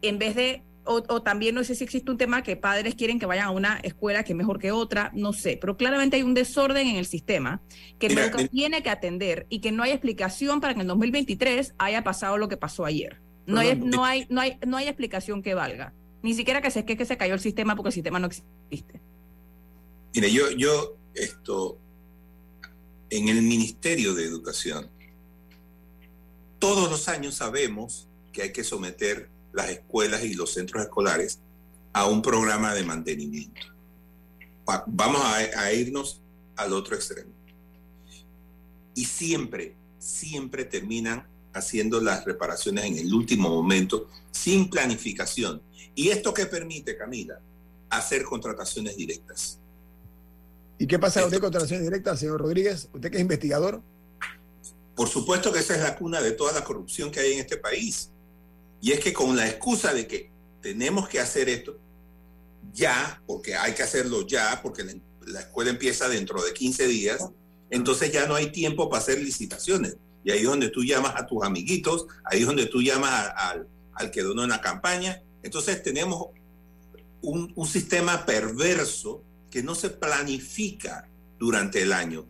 en vez de o, también no sé si existe un tema que padres quieren que vayan a una escuela que es mejor que otra, no sé, pero claramente hay un desorden en el sistema que el tiene que atender y que no hay explicación para que en 2023 haya pasado lo que pasó ayer. No hay, no hay, no hay, no hay explicación que valga. Ni siquiera que se, que, que se cayó el sistema porque el sistema no existe. Mire, yo, yo, esto, en el Ministerio de Educación, todos los años sabemos que hay que someter las escuelas y los centros escolares a un programa de mantenimiento. Vamos a, irnos al otro extremo. Y siempre, siempre terminan haciendo las reparaciones en el último momento sin planificación. ¿Y esto qué permite, Camila? Hacer contrataciones directas. ¿Y qué pasa con contrataciones directas, señor Rodríguez? Usted que es investigador. Por supuesto que esa es la cuna de toda la corrupción que hay en este país. Y es que con la excusa de que tenemos que hacer esto ya, porque hay que hacerlo ya, porque la, escuela empieza dentro de 15 días, entonces ya no hay tiempo para hacer licitaciones. Y ahí es donde tú llamas a tus amiguitos, ahí es donde tú llamas al que donó en la campaña. Entonces tenemos un, un sistema perverso que no se planifica durante el año.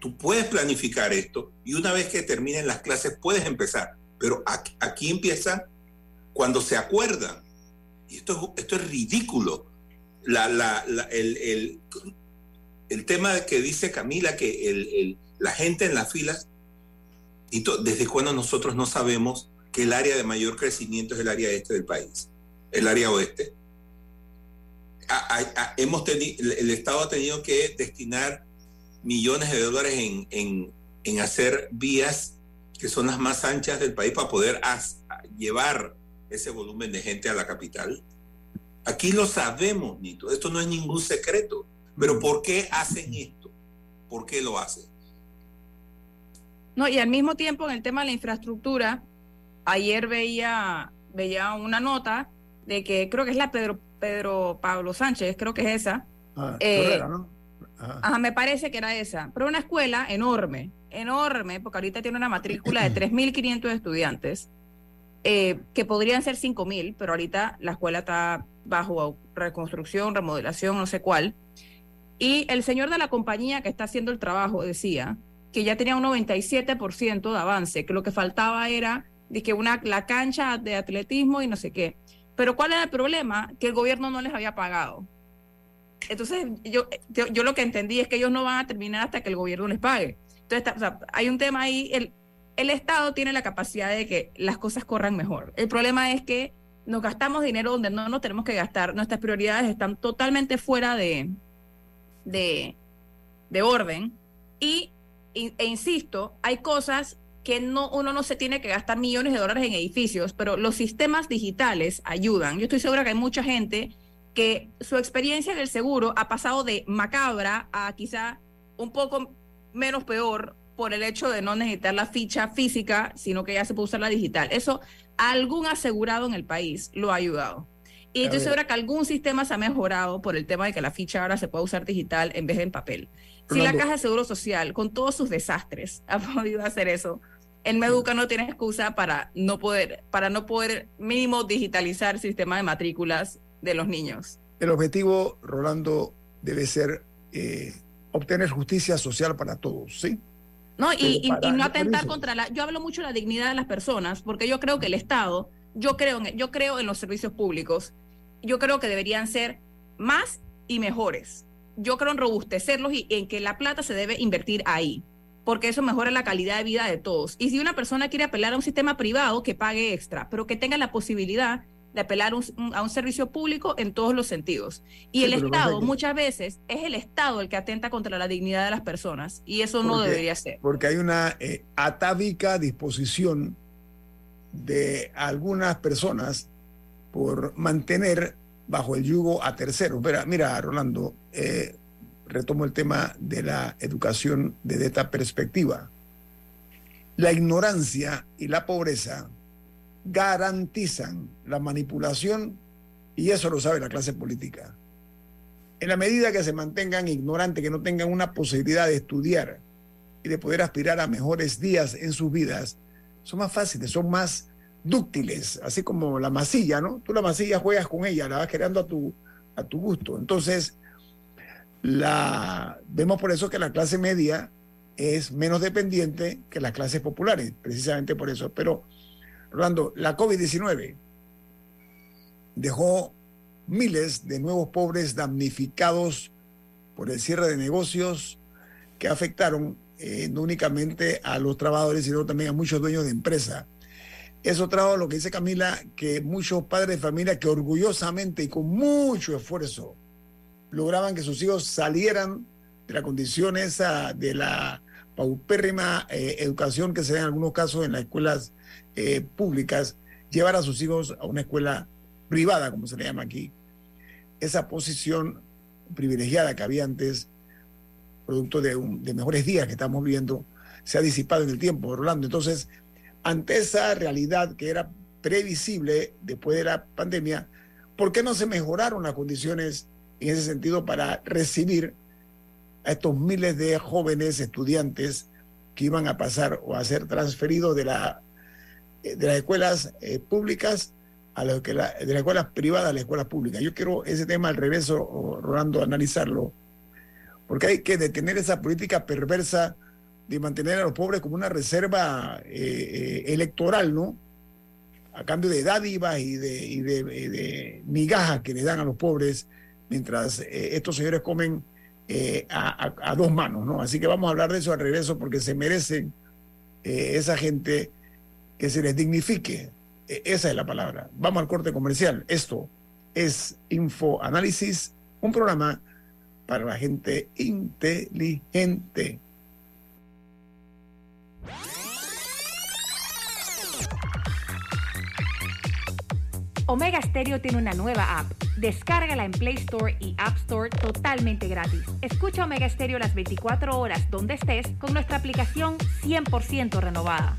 Tú puedes planificar esto y una vez que terminen las clases puedes empezar, pero aquí empieza cuando se acuerdan. Y esto, esto es ridículo. La, el, el, tema que dice Camila, que el, la gente en las filas, y desde cuando nosotros no sabemos que el área de mayor crecimiento es el área este del país, el área oeste. hemos tenido, el Estado ha tenido que destinar millones de dólares en, en, en hacer vías que son las más anchas del país para poder llevar ese volumen de gente a la capital. Aquí lo sabemos, Nito, esto no es ningún secreto. Pero ¿por qué hacen esto? ¿Por qué lo hacen? No, y al mismo tiempo en el tema de la infraestructura, ayer veía, veía una nota de que creo que es la Pedro, Pedro Pablo Sánchez, creo que es esa. Ah, eh, ¿no? Ajá. me parece que era esa. Pero una escuela enorme, enorme, porque ahorita tiene una matrícula de 3.500 estudiantes, eh, que podrían ser 5.000, pero ahorita la escuela está bajo reconstrucción, remodelación, no sé cuál. Y el señor de la compañía que está haciendo el trabajo decía que ya tenía un 97% de avance, que lo que faltaba era de que una, la cancha de atletismo y no sé qué. Pero ¿cuál era el problema? Que el gobierno no les había pagado. Entonces, yo, yo, lo que entendí es que ellos no van a terminar hasta que el gobierno les pague. Entonces, hay un tema ahí, el, el Estado tiene la capacidad de que las cosas corran mejor. El problema es que nos gastamos dinero donde no nos tenemos que gastar. Nuestras prioridades están totalmente fuera de, de, de orden. Y, e insisto, hay cosas que no, uno no se tiene que gastar millones de dólares en edificios, pero los sistemas digitales ayudan. Yo estoy segura que hay mucha gente que su experiencia en el seguro ha pasado de macabra a quizá un poco menos peor por el hecho de no necesitar la ficha física, sino que ya se puede usar la digital. Eso algún asegurado en el país lo ha ayudado. Y estoy segura que algún sistema se ha mejorado por el tema de que la ficha ahora se puede usar digital en vez de en papel. Si la Caja de Seguro Social, con todos sus desastres, ha podido hacer eso, el Meduca no tiene excusa para no poder, para no poder mínimo digitalizar el sistema de matrículas de los niños. El objetivo, Rolando, debe ser eh, obtener justicia social para todos, ¿sí? No, y, no atentar contra la. Yo hablo mucho de la dignidad de las personas, porque yo creo que el Estado, yo creo en, yo creo en los servicios públicos, yo creo que deberían ser más y mejores. Yo creo en robustecerlos y en que la plata se debe invertir ahí porque eso mejora la calidad de vida de todos. Y si una persona quiere apelar a un sistema privado, que pague extra, pero que tenga la posibilidad de apelar a un servicio público en todos los sentidos. Y el Estado muchas veces es el Estado el que atenta contra la dignidad de las personas y eso no debería ser. Porque hay una eh, atávica disposición de algunas personas por mantener bajo el yugo a terceros. Mira, mira Rolando, eh, retomo el tema de la educación desde esta perspectiva. La ignorancia y la pobreza garantizan la manipulación y eso lo sabe la clase política. En la medida que se mantengan ignorantes, que no tengan una posibilidad de estudiar y de poder aspirar a mejores días en sus vidas, son más fáciles, son más dúctiles, así como la masilla, ¿no? Tú la masilla juegas con ella, la vas creando a tu, a tu gusto. Entonces, la, vemos por eso que la clase media es menos dependiente que las clases populares, precisamente por eso. Pero, Rolando, la COVID-19 dejó miles de nuevos pobres damnificados por el cierre de negocios que afectaron eh, no únicamente a los trabajadores, sino también a muchos dueños de empresa. Eso trajo lo que dice Camila, que muchos padres de familia que orgullosamente y con mucho esfuerzo lograban que sus hijos salieran de la condición esa de la paupérrima eh, educación que se da en algunos casos en las escuelas eh, públicas, llevar a sus hijos a una escuela privada, como se le llama aquí. Esa posición privilegiada que había antes, producto de, mejores días que estamos viviendo, se ha disipado en el tiempo, Rolando. Entonces, ante esa realidad que era previsible después de la pandemia, ¿por qué no se mejoraron las condiciones en ese sentido para recibir a estos miles de jóvenes estudiantes que iban a pasar o a ser transferidos de, la, de las escuelas eh, públicas a las de las escuelas privadas a las escuelas públicas. Yo quiero ese tema al revés, Rolando, analizarlo, porque hay que detener esa política perversa de mantener a los pobres como una reserva eh, eh, electoral, ¿no? A cambio de dádivas y de, migajas que le dan a los pobres mientras eh, estos señores comen eh, a, dos manos, ¿no? Así que vamos a hablar de eso al regreso porque se merecen eh, esa gente que se les dignifique. E, esa es la palabra. Vamos al corte comercial. Esto es Info Análisis, un programa para la gente inteligente. Omega Stereo tiene una nueva app. Descárgala en Play Store y App Store totalmente gratis. Escucha Omega Stereo las 24 horas donde estés con nuestra aplicación 100% renovada.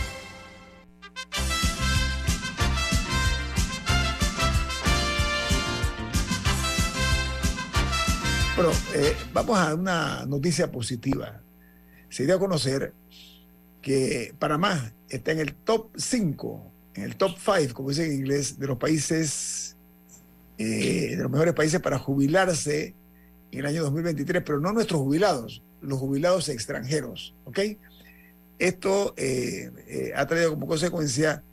Bueno, eh, vamos a una noticia positiva. Se dio a conocer que Panamá está en el top 5, en el top 5, como dicen en inglés, de los países, eh, de los mejores países para jubilarse en el año 2023, pero no nuestros jubilados, los jubilados extranjeros, ¿ok? Esto eh, ha traído como consecuencia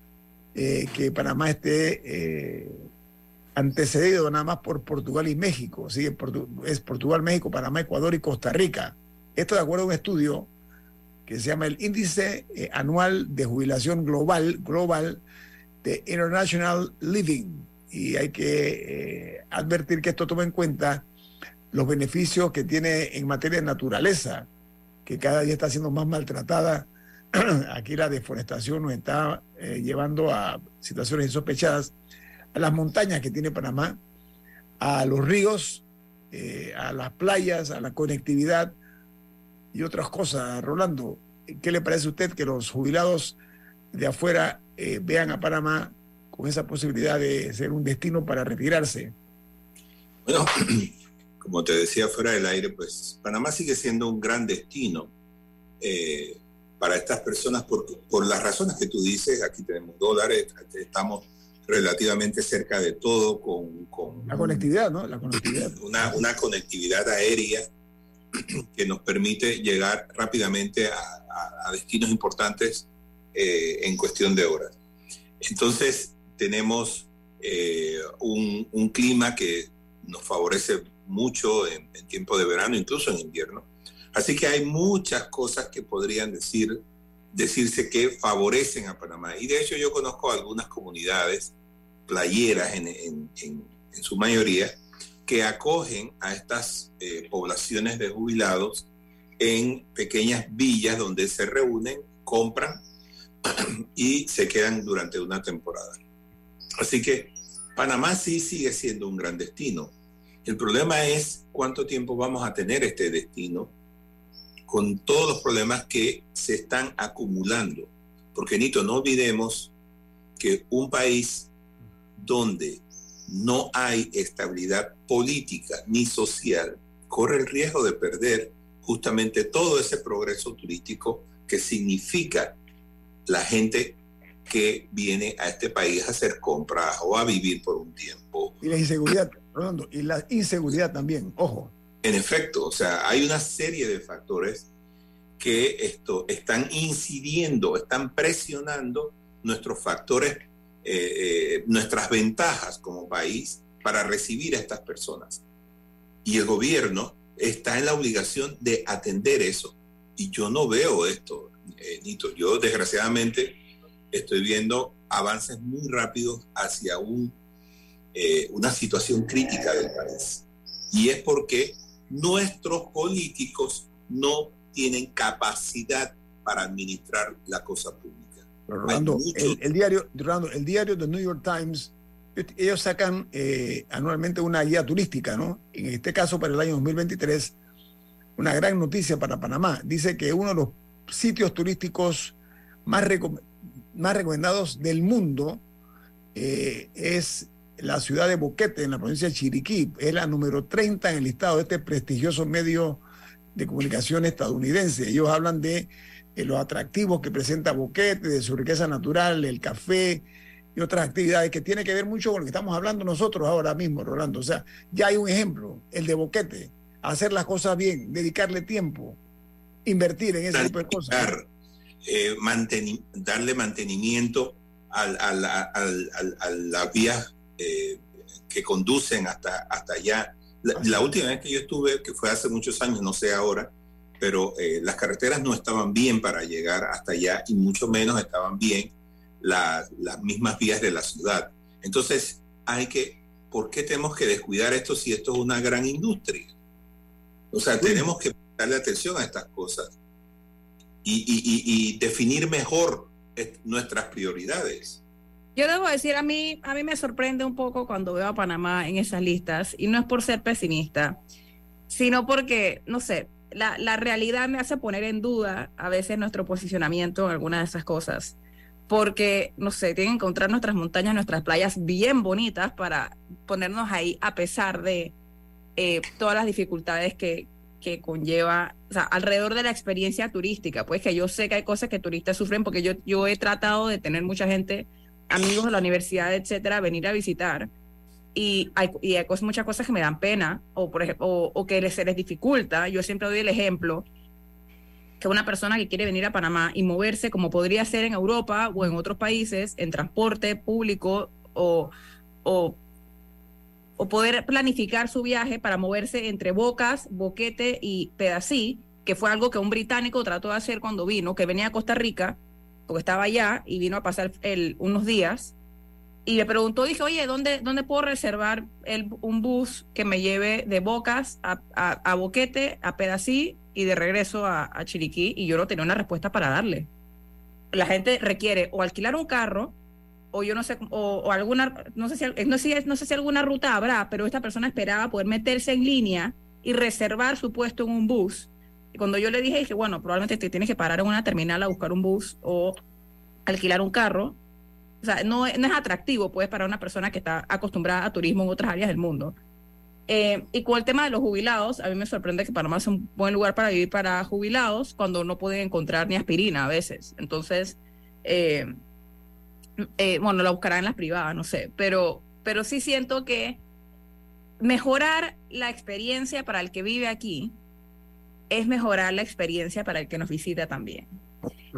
que Panamá esté antecedido nada más por Portugal y México. ¿sí? Es Portugal, México, Panamá, Ecuador y Costa Rica. Esto de acuerdo a un estudio que se llama el Índice eh, Anual de Jubilación Global, Global de International Living. Y hay que eh, advertir que esto toma en cuenta los beneficios que tiene en materia de naturaleza, que cada día está siendo más maltratada. Aquí la deforestación nos está eh, llevando a situaciones insospechadas a las montañas que tiene Panamá, a los ríos, eh, a las playas, a la conectividad y otras cosas. Rolando, ¿qué le parece a usted que los jubilados de afuera eh, vean a Panamá con esa posibilidad de ser un destino para retirarse? Bueno, como te decía fuera del aire, pues Panamá sigue siendo un gran destino eh, para estas personas por, por las razones que tú dices. Aquí tenemos dólares, estamos relativamente cerca de todo, con... la conectividad, ¿no? La conectividad. Una, una conectividad aérea que nos permite llegar rápidamente a, destinos importantes eh, en cuestión de horas. Entonces, tenemos eh, un, clima que nos favorece mucho en, en, tiempo de verano, incluso en invierno. Así que hay muchas cosas que podrían decir, decirse que favorecen a Panamá. Y de hecho yo conozco algunas comunidades playeras en, su mayoría, que acogen a estas eh, poblaciones de jubilados en pequeñas villas donde se reúnen, compran y se quedan durante una temporada. Así que Panamá sí sigue siendo un gran destino. El problema es cuánto tiempo vamos a tener este destino con todos los problemas que se están acumulando. Porque, Nito, no olvidemos que un país donde no hay estabilidad política ni social, corre el riesgo de perder justamente todo ese progreso turístico que significa la gente que viene a este país a hacer compras o a vivir por un tiempo. Y la inseguridad, Rolando, y la inseguridad también, ojo. En efecto, o sea, hay una serie de factores que esto están incidiendo, están presionando nuestros factores eh, eh, nuestras ventajas como país para recibir a estas personas. Y el gobierno está en la obligación de atender eso. Y yo no veo esto, eh, Nito. Yo desgraciadamente estoy viendo avances muy rápidos hacia un, una situación crítica del país. Y es porque nuestros políticos no tienen capacidad para administrar la cosa pública. Rolando, el, diario, Rolando, el diario The New York Times, ellos sacan eh, anualmente una guía turística, ¿no? En este caso, para el año 2023, una gran noticia para Panamá. Dice que uno de los sitios turísticos más, más recomendados del mundo eh, es la ciudad de Boquete, en la provincia de Chiriquí. Es la número 30 en el listado de este prestigioso medio de comunicación estadounidense. Ellos hablan de los atractivos que presenta Boquete, de su riqueza natural, el café y otras actividades que tiene que ver mucho con lo que estamos hablando nosotros ahora mismo, Rolando. O sea, ya hay un ejemplo, el de Boquete, hacer las cosas bien, dedicarle tiempo, invertir en ese tipo de cosas. Eh, darle mantenimiento a, las vías eh, que conducen hasta, hasta allá. la, última vez que yo estuve, que fue hace muchos años, no sé ahora, pero eh, las carreteras no estaban bien para llegar hasta allá y mucho menos estaban bien las mismas vías de la ciudad. Entonces hay que ¿por qué tenemos que descuidar esto si esto es una gran industria? O sea, tenemos que darle atención a estas cosas y, definir mejor nuestras prioridades. Yo debo decir, a mí, a mí me sorprende un poco cuando veo a Panamá en esas listas, y no es por ser pesimista, sino porque, no sé, la, la realidad me hace poner en duda a veces nuestro posicionamiento en algunas de esas cosas porque, no sé, tienen que encontrar nuestras montañas, nuestras playas bien bonitas para ponernos ahí a pesar de eh, todas las dificultades que, que conlleva, alrededor de la experiencia turística, pues que yo sé que hay cosas que turistas sufren porque yo, yo he tratado de tener mucha gente, amigos de la universidad, etcétera, venir a visitar y hay, y hay muchas cosas que me dan pena o, por ejemplo, o, o que se les dificulta. Yo siempre doy el ejemplo que una persona que quiere venir a Panamá y moverse como podría ser en Europa o en otros países, en transporte público o, o, poder planificar su viaje para moverse entre Bocas, Boquete y Pedací, que fue algo que un británico trató de hacer cuando vino, que venía a Costa Rica, porque estaba allá y vino a pasar el, unos días. Y me preguntó, dije, oye, ¿dónde, dónde puedo reservar el, un bus que me lleve de Bocas a, a, a Boquete, a Pedací y de regreso a, Chiriquí y yo no tenía una respuesta para darle. La gente requiere o alquilar un carro o yo no sé, o, alguna, no sé, si, no sé si alguna ruta habrá, pero esta persona esperaba poder meterse en línea y reservar su puesto en un bus. Y cuando yo le dije, dije, bueno, probablemente te tienes que parar en una terminal a buscar un bus o alquilar un carro. O sea, no, no es atractivo, pues, para una persona que está acostumbrada a turismo en otras áreas del mundo. Eh, y con el tema de los jubilados, a mí me sorprende que Panamá es un buen lugar para vivir para jubilados cuando no pueden encontrar ni aspirina a veces. Entonces, eh, eh, bueno, la buscarán en las privadas, no sé, pero, pero sí siento que mejorar la experiencia para el que vive aquí es mejorar la experiencia para el que nos visita también.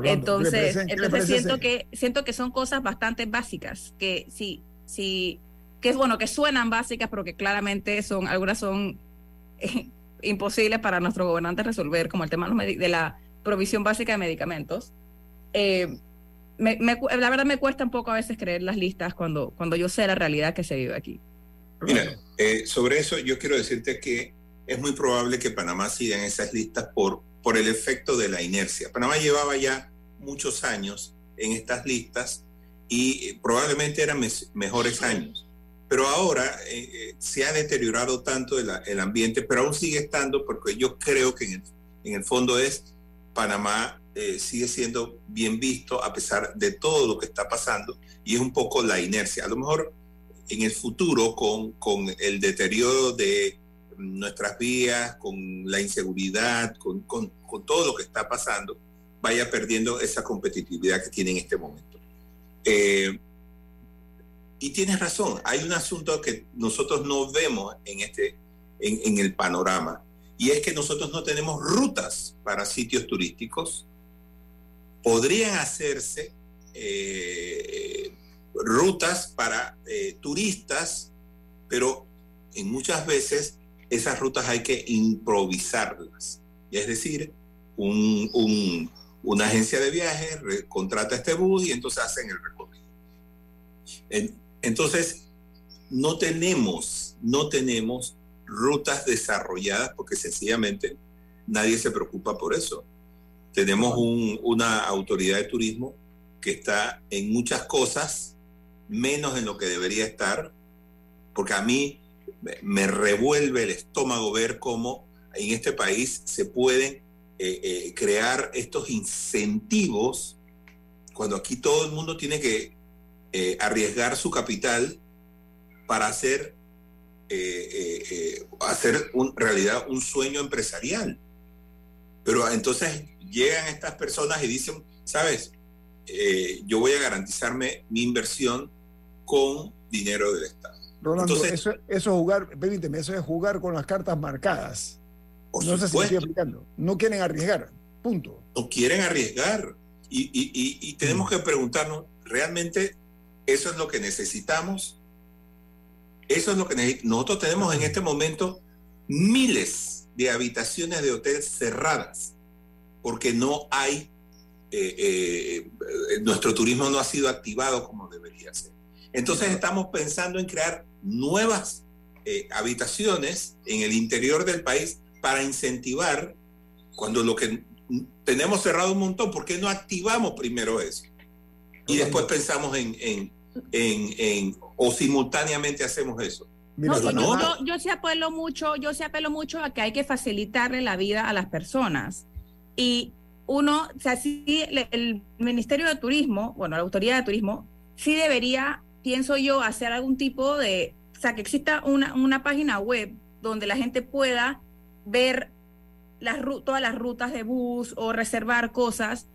Entonces, entonces siento que siento que son cosas bastante básicas que si si que es bueno, que suenan básicas, pero que claramente son, algunas son eh, imposibles para nuestros gobernantes resolver, como el tema de la provisión básica de medicamentos. Eh, la verdad me cuesta un poco a veces creer las listas cuando, cuando yo sé la realidad que se vive aquí. Mira, eh, sobre eso yo quiero decirte que es muy probable que Panamá siga en esas listas por, por el efecto de la inercia. Panamá llevaba ya muchos años en estas listas y probablemente eran mejores años pero ahora eh, eh, se ha deteriorado tanto el, ambiente, pero aún sigue estando, porque yo creo que en el, fondo es Panamá eh, sigue siendo bien visto a pesar de todo lo que está pasando y es un poco la inercia. A lo mejor en el futuro, con, con el deterioro de nuestras vías, con la inseguridad, con, con, todo lo que está pasando, vaya perdiendo esa competitividad que tiene en este momento. Eh, y tienes razón, hay un asunto que nosotros no vemos en, este, en, el panorama, y es que nosotros no tenemos rutas para sitios turísticos. Podrían hacerse eh, rutas para eh, turistas, pero en muchas veces esas rutas hay que improvisarlas. Es decir, una agencia de viajes contrata este bus y entonces hacen el recorrido. Entonces, no tenemos, no tenemos rutas desarrolladas porque sencillamente nadie se preocupa por eso. Tenemos una autoridad de turismo que está en muchas cosas, menos en lo que debería estar, porque a mí me revuelve el estómago ver cómo en este país se pueden eh, eh, crear estos incentivos cuando aquí todo el mundo tiene que eh, arriesgar su capital para hacer, hacer realidad un sueño empresarial. Pero entonces llegan estas personas y dicen, sabes, yo voy a garantizarme mi inversión con dinero del Estado. Rolando, eso, eso, jugar, permíteme, eso es jugar con las cartas marcadas. no sé si estoy explicando. No quieren arriesgar, punto. No quieren arriesgar. Y, y, y, tenemos mm. que preguntarnos, ¿realmente eso es lo que necesitamos. Eso es lo que necesitamos. Nosotros tenemos en este momento miles de habitaciones de hotel cerradas porque no hay, eh, eh, nuestro turismo no ha sido activado como debería ser. Entonces estamos pensando en crear nuevas eh, habitaciones en el interior del país para incentivar cuando lo que tenemos cerrado un montón, ¿por qué no activamos primero eso? Y después pensamos en, en, en, o simultáneamente hacemos eso. yo, yo, sí apelo mucho, yo sí apelo mucho a que hay que facilitarle la vida a las personas. Y uno, o sea, sí, el Ministerio de Turismo, bueno, la Autoridad de Turismo, sí debería, pienso yo, hacer algún tipo de, o sea, que exista una, una página web donde la gente pueda ver las, todas las rutas de bus o reservar cosas.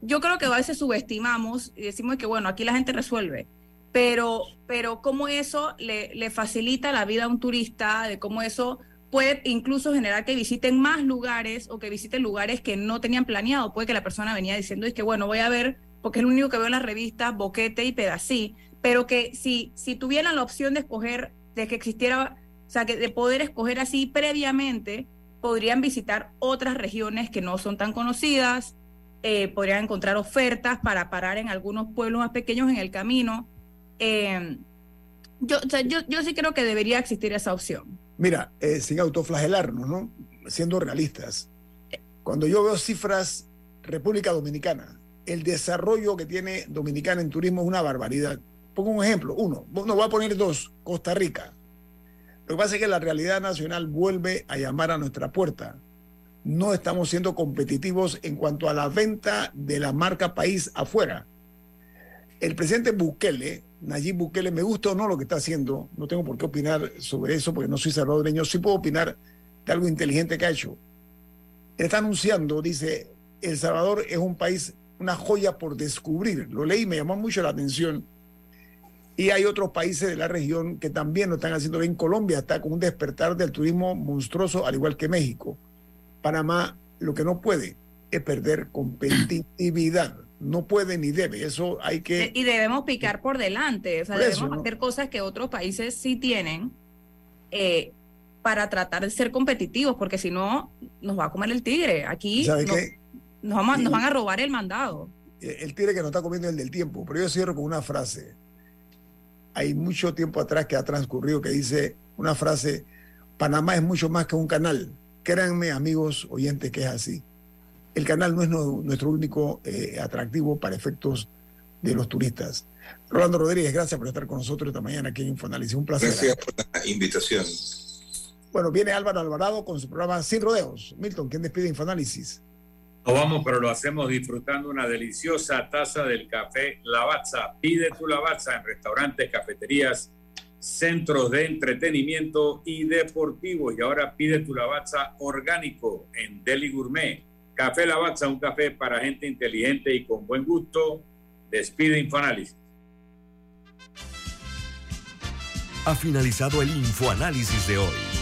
Yo creo que a veces subestimamos y decimos que, bueno, aquí la gente resuelve, pero, pero cómo eso le, le facilita la vida a un turista, de cómo eso puede incluso generar que visiten más lugares o que visiten lugares que no tenían planeado. Puede que la persona venía diciendo, es que bueno, voy a ver, porque es lo único que veo en las revistas, Boquete y Pedací, pero que si, si tuvieran la opción de escoger, de que existiera, o sea, que de poder escoger así previamente, podrían visitar otras regiones que no son tan conocidas, eh, podrían encontrar ofertas para parar en algunos pueblos más pequeños en el camino. Eh, yo, yo, yo sí creo que debería existir esa opción. Mira, eh, sin autoflagelarnos, ¿no? Siendo realistas. Cuando yo veo cifras República Dominicana, el desarrollo que tiene Dominicana en turismo es una barbaridad. Pongo un ejemplo, uno, no voy a poner dos, Costa Rica. Lo que pasa es que la realidad nacional vuelve a llamar a nuestra puerta. No estamos siendo competitivos en cuanto a la venta de la marca país afuera. El presidente Bukele Nayib Bukele, me gusta o no lo que está haciendo, no tengo por qué opinar sobre eso porque no soy salvadoreño, sí puedo opinar de algo inteligente que ha hecho. Está anunciando, dice, El Salvador es un país, una joya por descubrir. Lo leí, me llamó mucho la atención. Y hay otros países de la región que también lo están haciendo bien. Colombia está con un despertar del turismo monstruoso, al igual que México. Panamá lo que no puede es perder competitividad no puede ni debe, eso hay que... Y debemos picar por delante, o sea, debemos hacer cosas que otros países sí tienen eh, para tratar de ser competitivos, porque si no, nos va a comer el tigre. Aquí nos, nos, nos van a robar el mandado. El tigre que nos está comiendo es el del tiempo, pero yo cierro con una frase. Hay mucho tiempo atrás que ha transcurrido que dice una frase, Panamá es mucho más que un canal. Créanme, amigos oyentes, que es así el canal no es nuestro único eh, atractivo para efectos de los turistas. Rolando Rodríguez, gracias por estar con nosotros esta mañana aquí en Infoanálisis. Un placer. Gracias por la invitación. Bueno, viene Álvaro Alvarado con su programa Sin Rodeos. Milton, ¿quién despide Infoanálisis? No vamos, pero lo hacemos disfrutando una deliciosa taza del café Lavazza. Pide tu Lavazza en restaurantes, cafeterías, centros de entretenimiento y deportivos. Y ahora pide tu Lavazza orgánico en Deli Gourmet Café Lavazza, un café para gente inteligente y con buen gusto. Despide Infoanálisis. Ha finalizado el Infoanálisis de hoy.